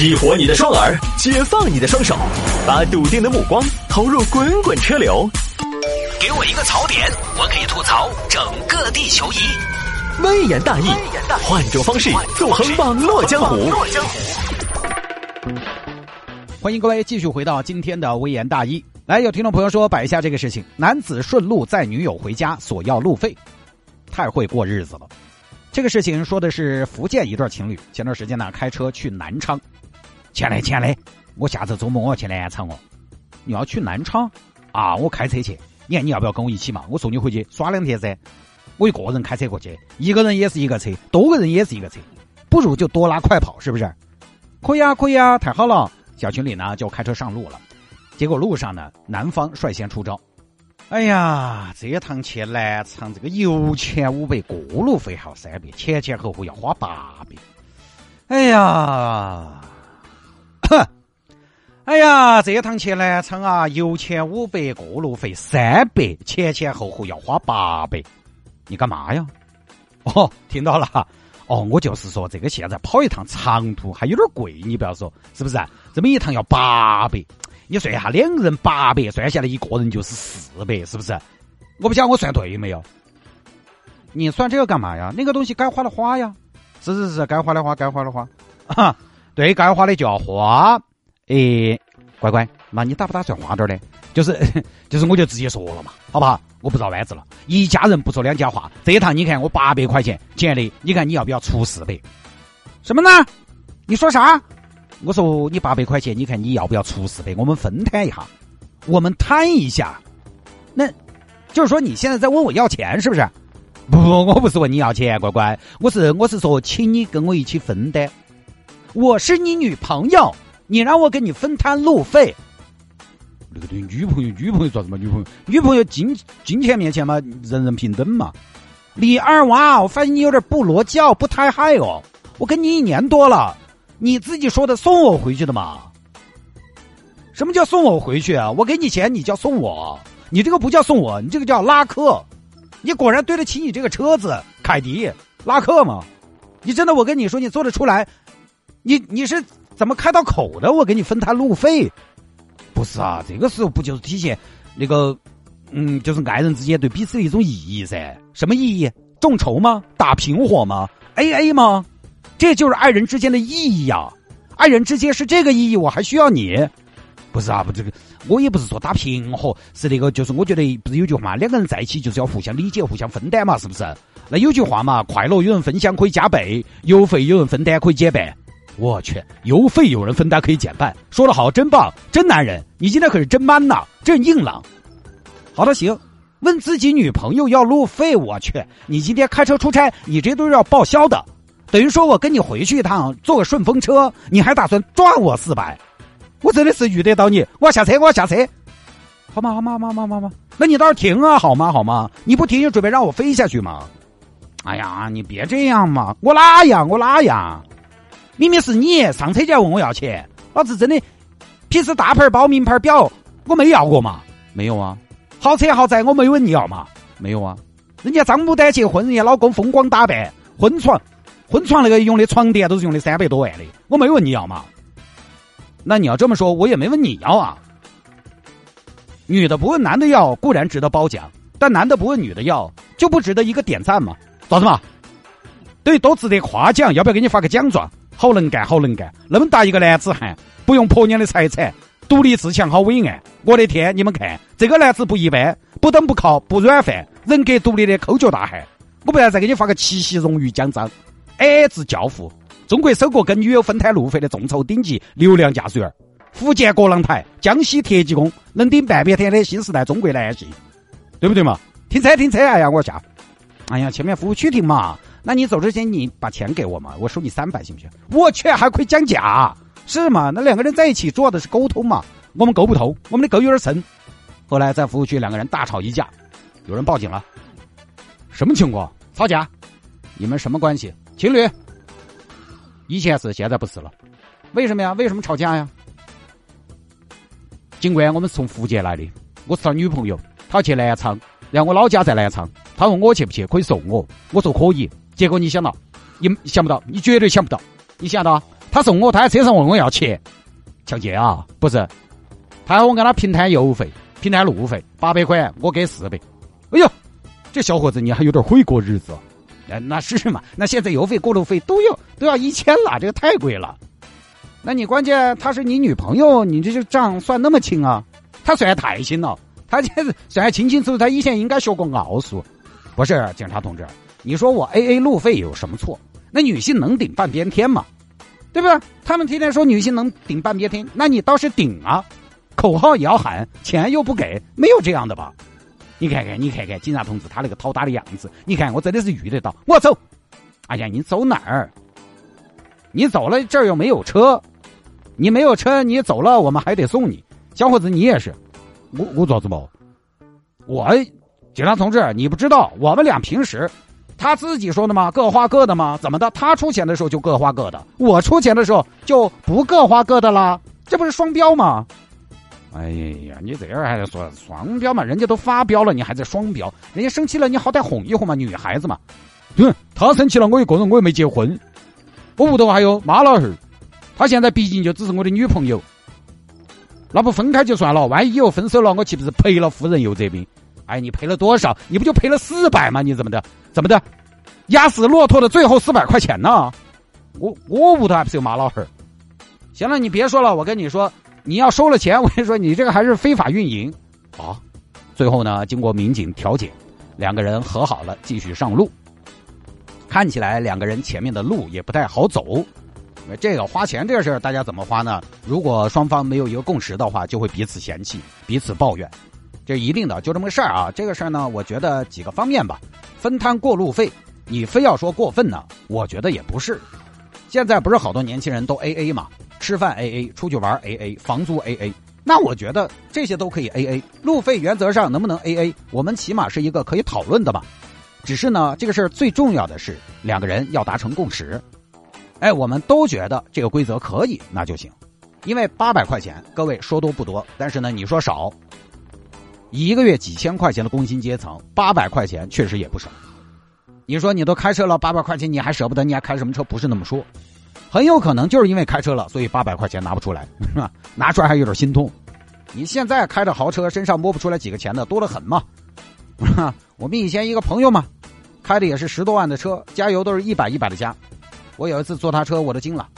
激活你的双耳，解放你的双手，把笃定的目光投入滚滚车流。给我一个槽点，我可以吐槽整个地球仪。微言大义，换种方式纵横网络江湖。欢迎各位继续回到今天的微言大义。来，有听众朋友说摆一下这个事情：男子顺路载女友回家索要路费，太会过日子了。这个事情说的是福建一对情侣，前段时间呢开车去南昌。钱嘞钱嘞，我下次周末我要去南昌哦。你要去南昌啊？我开车去。你看你要不要跟我一起嘛？我送你回去耍两天噻。我一个人开车过去，一个人也是一个车，多个人也是一个车，不如就多拉快跑，是不是？可以啊，可以啊，太好了。小群里呢就开车上路了。结果路上呢，男方率先出招。哎呀，这趟去南昌，这个油钱五百，过路费还要三百，前前后后要花八百。哎呀！哼，哎呀，这趟去南昌啊，油钱五百，过路费三百，前前后后要花八百。你干嘛呀？哦，听到了哈。哦，我就是说，这个现在跑一趟长途还有点贵，你不要说，是不是？这么一趟要八百，你算一下，两个人八百，算下来一个人就是四百，是不是？我不晓得我算对没有？你算这个干嘛呀？那个东西该花的花呀。是是是，该花的花，该花的花。啊。对该花的就要花，诶，乖乖，那你打不打算花点儿呢？就是 就是，我就直接说了嘛，好不好？我不绕弯子了，一家人不说两家话。这一趟你看我八百块钱钱的，你看你要不要出四百？什么呢？你说啥？我说你八百块钱，你看你要不要出四百？我们分摊一下，我们摊一下。那，就是说你现在在问我要钱是不是？不，我不是问你要钱，乖乖，我是我是说，请你跟我一起分担。我是你女朋友，你让我给你分摊路费。那个对女朋友，女朋友做什么？女朋友，女朋友金金钱面前嘛，人人平等嘛。李二娃，我发现你有点不罗教，不太嗨哦。我跟你一年多了，你自己说的送我回去的嘛。什么叫送我回去啊？我给你钱，你叫送我？你这个不叫送我，你这个叫拉客。你果然对得起你这个车子，凯迪拉客嘛？你真的，我跟你说，你做得出来？你你是怎么开到口的？我给你分摊路费，不是啊？这个时候不就是体现那个，嗯，就是爱人之间对彼此的一种意义噻？什么意义？众筹吗？打平伙吗？A A 吗？这就是爱人之间的意义呀！爱人之间是这个意义，我还需要你？不是啊，不这个，我也不是说打平伙，是那个，就是我觉得不是有句话嘛，两个人在一起就是要互相理解、互相分担嘛，是不是？那有句话嘛，快乐有人分享可以加倍，油费有人分担可以减半。我去，邮费有人分担可以减半，说得好，真棒，真男人，你今天可是真 man 呐，真硬朗。好的，行，问自己女朋友要路费，我去，你今天开车出差，你这都是要报销的，等于说我跟你回去一趟，坐个顺风车，你还打算赚我四百？我真的是遇得到你，我要下车，我要下车。好吗？好吗？好吗？好吗？那你倒是停啊，好吗？好吗？你不停就准备让我飞下去吗？哎呀，你别这样嘛，我哪样？我哪样？明明是你上车就要问我要钱，老子真的平时大牌包、名牌表我没要过嘛？没有啊，豪车豪宅我没问你要嘛？没有啊，人家张牡丹结婚，人家老公风光打扮，婚床婚床那个用的床垫都是用的三百多万的，我没问你要嘛？那你要这么说，我也没问你要啊。女的不问男的要固然值得褒奖，但男的不问女的要就不值得一个点赞嘛？咋子嘛？对，都值得夸奖，要不要给你发个奖状？好能干，好能干！那么大一个男子汉，不用婆娘的财产，独立自强，好伟岸！我的天，你们看，这个男子不一般，不登不靠，不软饭，人格独立的抠脚大汉！我不然再给你发个七夕荣誉奖章，A 字教父，中国首个跟女友分摊路费的众筹顶级流量驾驶员，福建国浪台，江西铁技工，能顶半边天的新时代中国男性，对不对嘛？停车，停车！哎呀，我下！哎呀，前面服务区停嘛。那你走之前，你把钱给我嘛，我收你三百，行不行？我去，还可以讲价，是吗？那两个人在一起做的是沟通嘛，我们沟不通，我们的沟有点深。后来在服务区，两个人大吵一架，有人报警了。什么情况？吵架？你们什么关系？情侣？以前是，现在不是了。为什么呀？为什么吵架呀？警官，我们是从福建来的，我是他女朋友，他去南昌，然后我老家在南昌，他问我去不去，可以送我，我说可以。结果你想到，你想不到，你绝对想不到，你想到他送我，他在车上问我要钱，抢劫啊？不是，他要我跟他平摊油费、平摊路费，八百块，我给四百。哎呦，这小伙子你还有点会过日子。哎，那是嘛？那现在油费、过路费都要都要一千了，这个太贵了。那你关键她是你女朋友，你这些账算那么清啊？他算太清了，他这算清清楚楚，他以前应该学过奥数。不是警察同志，你说我 A A 路费有什么错？那女性能顶半边天吗？对不对？他们天天说女性能顶半边天，那你倒是顶啊！口号也要喊，钱又不给，没有这样的吧？你看看，你看看警察同志他那个讨打的样子，你看我真的是遇得到。我走，哎呀，你走哪儿？你走了这儿又没有车，你没有车，你走了我们还得送你。小伙子，你也是，我我咋子不？我警察同志，你不知道我们俩平时。他自己说的吗？各花各的吗？怎么的？他出钱的时候就各花各的，我出钱的时候就不各花各的啦？这不是双标吗？哎呀，你这样还在说双标嘛？人家都发飙了，你还在双标？人家生气了，你好歹哄一哄嘛，女孩子嘛。嗯，他生气了，我一个人，我又没结婚，我屋头还有妈老汉儿，他现在毕竟就只是我的女朋友，那不分开就算了，万一以后分手了，我岂不是赔了夫人又折兵？哎，你赔了多少？你不就赔了四百吗？你怎么的？怎么的？压死骆驼的最后四百块钱呢？我我屋头还不是有马老汉儿？行了，你别说了，我跟你说，你要收了钱，我跟你说，你这个还是非法运营啊！最后呢，经过民警调解，两个人和好了，继续上路。看起来两个人前面的路也不太好走。这个花钱这个事儿，大家怎么花呢？如果双方没有一个共识的话，就会彼此嫌弃，彼此抱怨。这一定的，就这么个事儿啊！这个事儿呢，我觉得几个方面吧，分摊过路费，你非要说过分呢，我觉得也不是。现在不是好多年轻人都 A A 嘛，吃饭 A A，出去玩 A A，房租 A A，那我觉得这些都可以 A A。路费原则上能不能 A A，我们起码是一个可以讨论的吧。只是呢，这个事儿最重要的是两个人要达成共识。哎，我们都觉得这个规则可以，那就行。因为八百块钱，各位说多不多，但是呢，你说少。一个月几千块钱的工薪阶层，八百块钱确实也不少。你说你都开车了，八百块钱你还舍不得？你还开什么车？不是那么说，很有可能就是因为开车了，所以八百块钱拿不出来，拿出来还有点心痛。你现在开着豪车，身上摸不出来几个钱的多得很嘛。我们以前一个朋友嘛，开的也是十多万的车，加油都是一百一百的加。我有一次坐他车，我都惊了。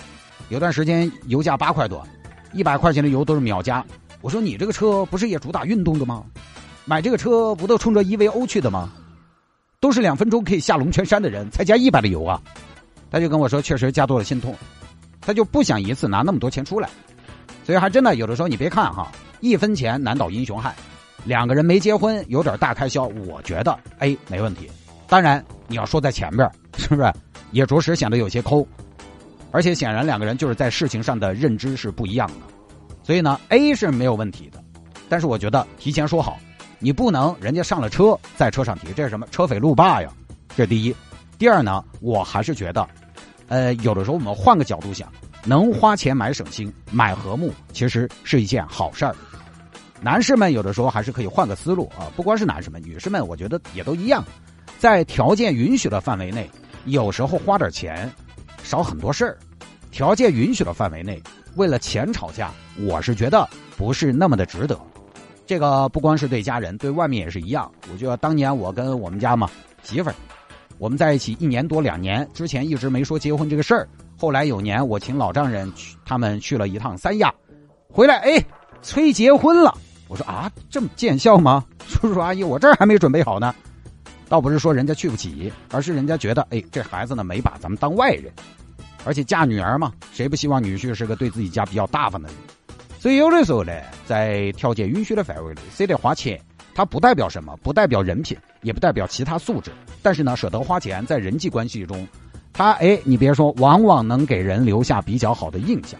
有段时间油价八块多，一百块钱的油都是秒加。我说你这个车不是也主打运动的吗？买这个车不都冲着 EVO 去的吗？都是两分钟可以下龙泉山的人才加一百的油啊！他就跟我说，确实加多了心痛，他就不想一次拿那么多钱出来。所以还真的有的时候你别看哈，一分钱难倒英雄汉。两个人没结婚有点大开销，我觉得 A 没问题。当然你要说在前边是不是也着实显得有些抠？而且显然两个人就是在事情上的认知是不一样的。所以呢，A 是没有问题的，但是我觉得提前说好，你不能人家上了车在车上提，这是什么车匪路霸呀？这是第一。第二呢，我还是觉得，呃，有的时候我们换个角度想，能花钱买省心、买和睦，其实是一件好事儿。男士们有的时候还是可以换个思路啊，不光是男士们，女士们我觉得也都一样，在条件允许的范围内，有时候花点钱，少很多事儿。条件允许的范围内。为了钱吵架，我是觉得不是那么的值得。这个不光是对家人，对外面也是一样。我觉得当年我跟我们家嘛媳妇儿，我们在一起一年多两年，之前一直没说结婚这个事儿。后来有年我请老丈人去，他们去了一趟三亚，回来哎催结婚了。我说啊这么见效吗？叔叔阿姨，我这儿还没准备好呢。倒不是说人家去不起，而是人家觉得哎这孩子呢没把咱们当外人。而且嫁女儿嘛，谁不希望女婿是个对自己家比较大方的人？所以有的时候呢，在条件允许的范围内舍得花钱，它不代表什么，不代表人品，也不代表其他素质。但是呢，舍得花钱，在人际关系中，他哎，你别说，往往能给人留下比较好的印象，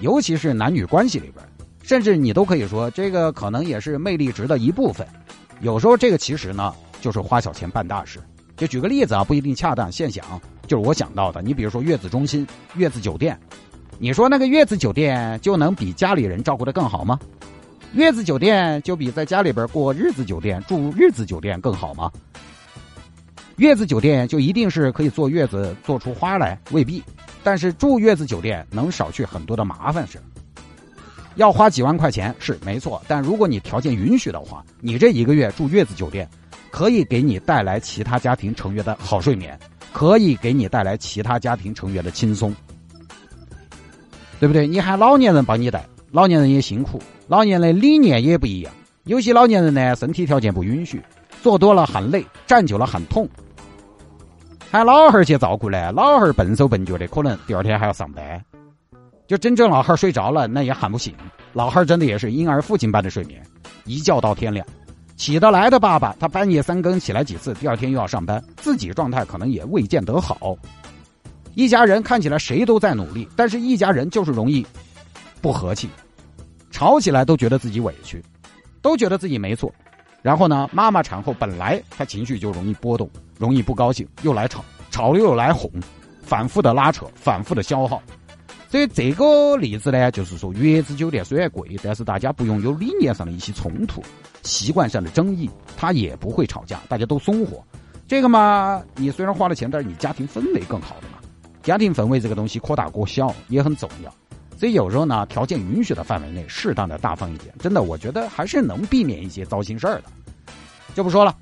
尤其是男女关系里边，甚至你都可以说，这个可能也是魅力值的一部分。有时候这个其实呢，就是花小钱办大事。就举个例子啊，不一定恰当，现想。就是我想到的，你比如说月子中心、月子酒店，你说那个月子酒店就能比家里人照顾的更好吗？月子酒店就比在家里边过日子酒店、住日子酒店更好吗？月子酒店就一定是可以坐月子坐出花来？未必。但是住月子酒店能少去很多的麻烦事。要花几万块钱是没错，但如果你条件允许的话，你这一个月住月子酒店，可以给你带来其他家庭成员的好睡眠，可以给你带来其他家庭成员的轻松，对不对？你喊老年人帮你带，老年人也辛苦，老年人理念也不一样。有些老年人呢，身体条件不允许，坐多了喊累，站久了喊痛，喊老汉儿去照顾呢，老汉儿笨手笨脚的，可能第二天还要上班。就真正老汉儿睡着了，那也喊不醒。老汉儿真的也是婴儿父亲般的睡眠，一觉到天亮。起得来的爸爸，他半夜三更起来几次，第二天又要上班，自己状态可能也未见得好。一家人看起来谁都在努力，但是一家人就是容易不和气，吵起来都觉得自己委屈，都觉得自己没错。然后呢，妈妈产后本来她情绪就容易波动，容易不高兴，又来吵，吵了又来哄，反复的拉扯，反复的消耗。所以这个例子呢，就是说月子酒店虽然贵，但是大家不用有理念上的一些冲突、习惯上的争议，它也不会吵架，大家都松活。这个嘛，你虽然花了钱，但是你家庭氛围更好的嘛。家庭氛围这个东西，扩大过小也很重要。所以有时候呢，条件允许的范围内，适当的大方一点，真的，我觉得还是能避免一些糟心事儿的。就不说了。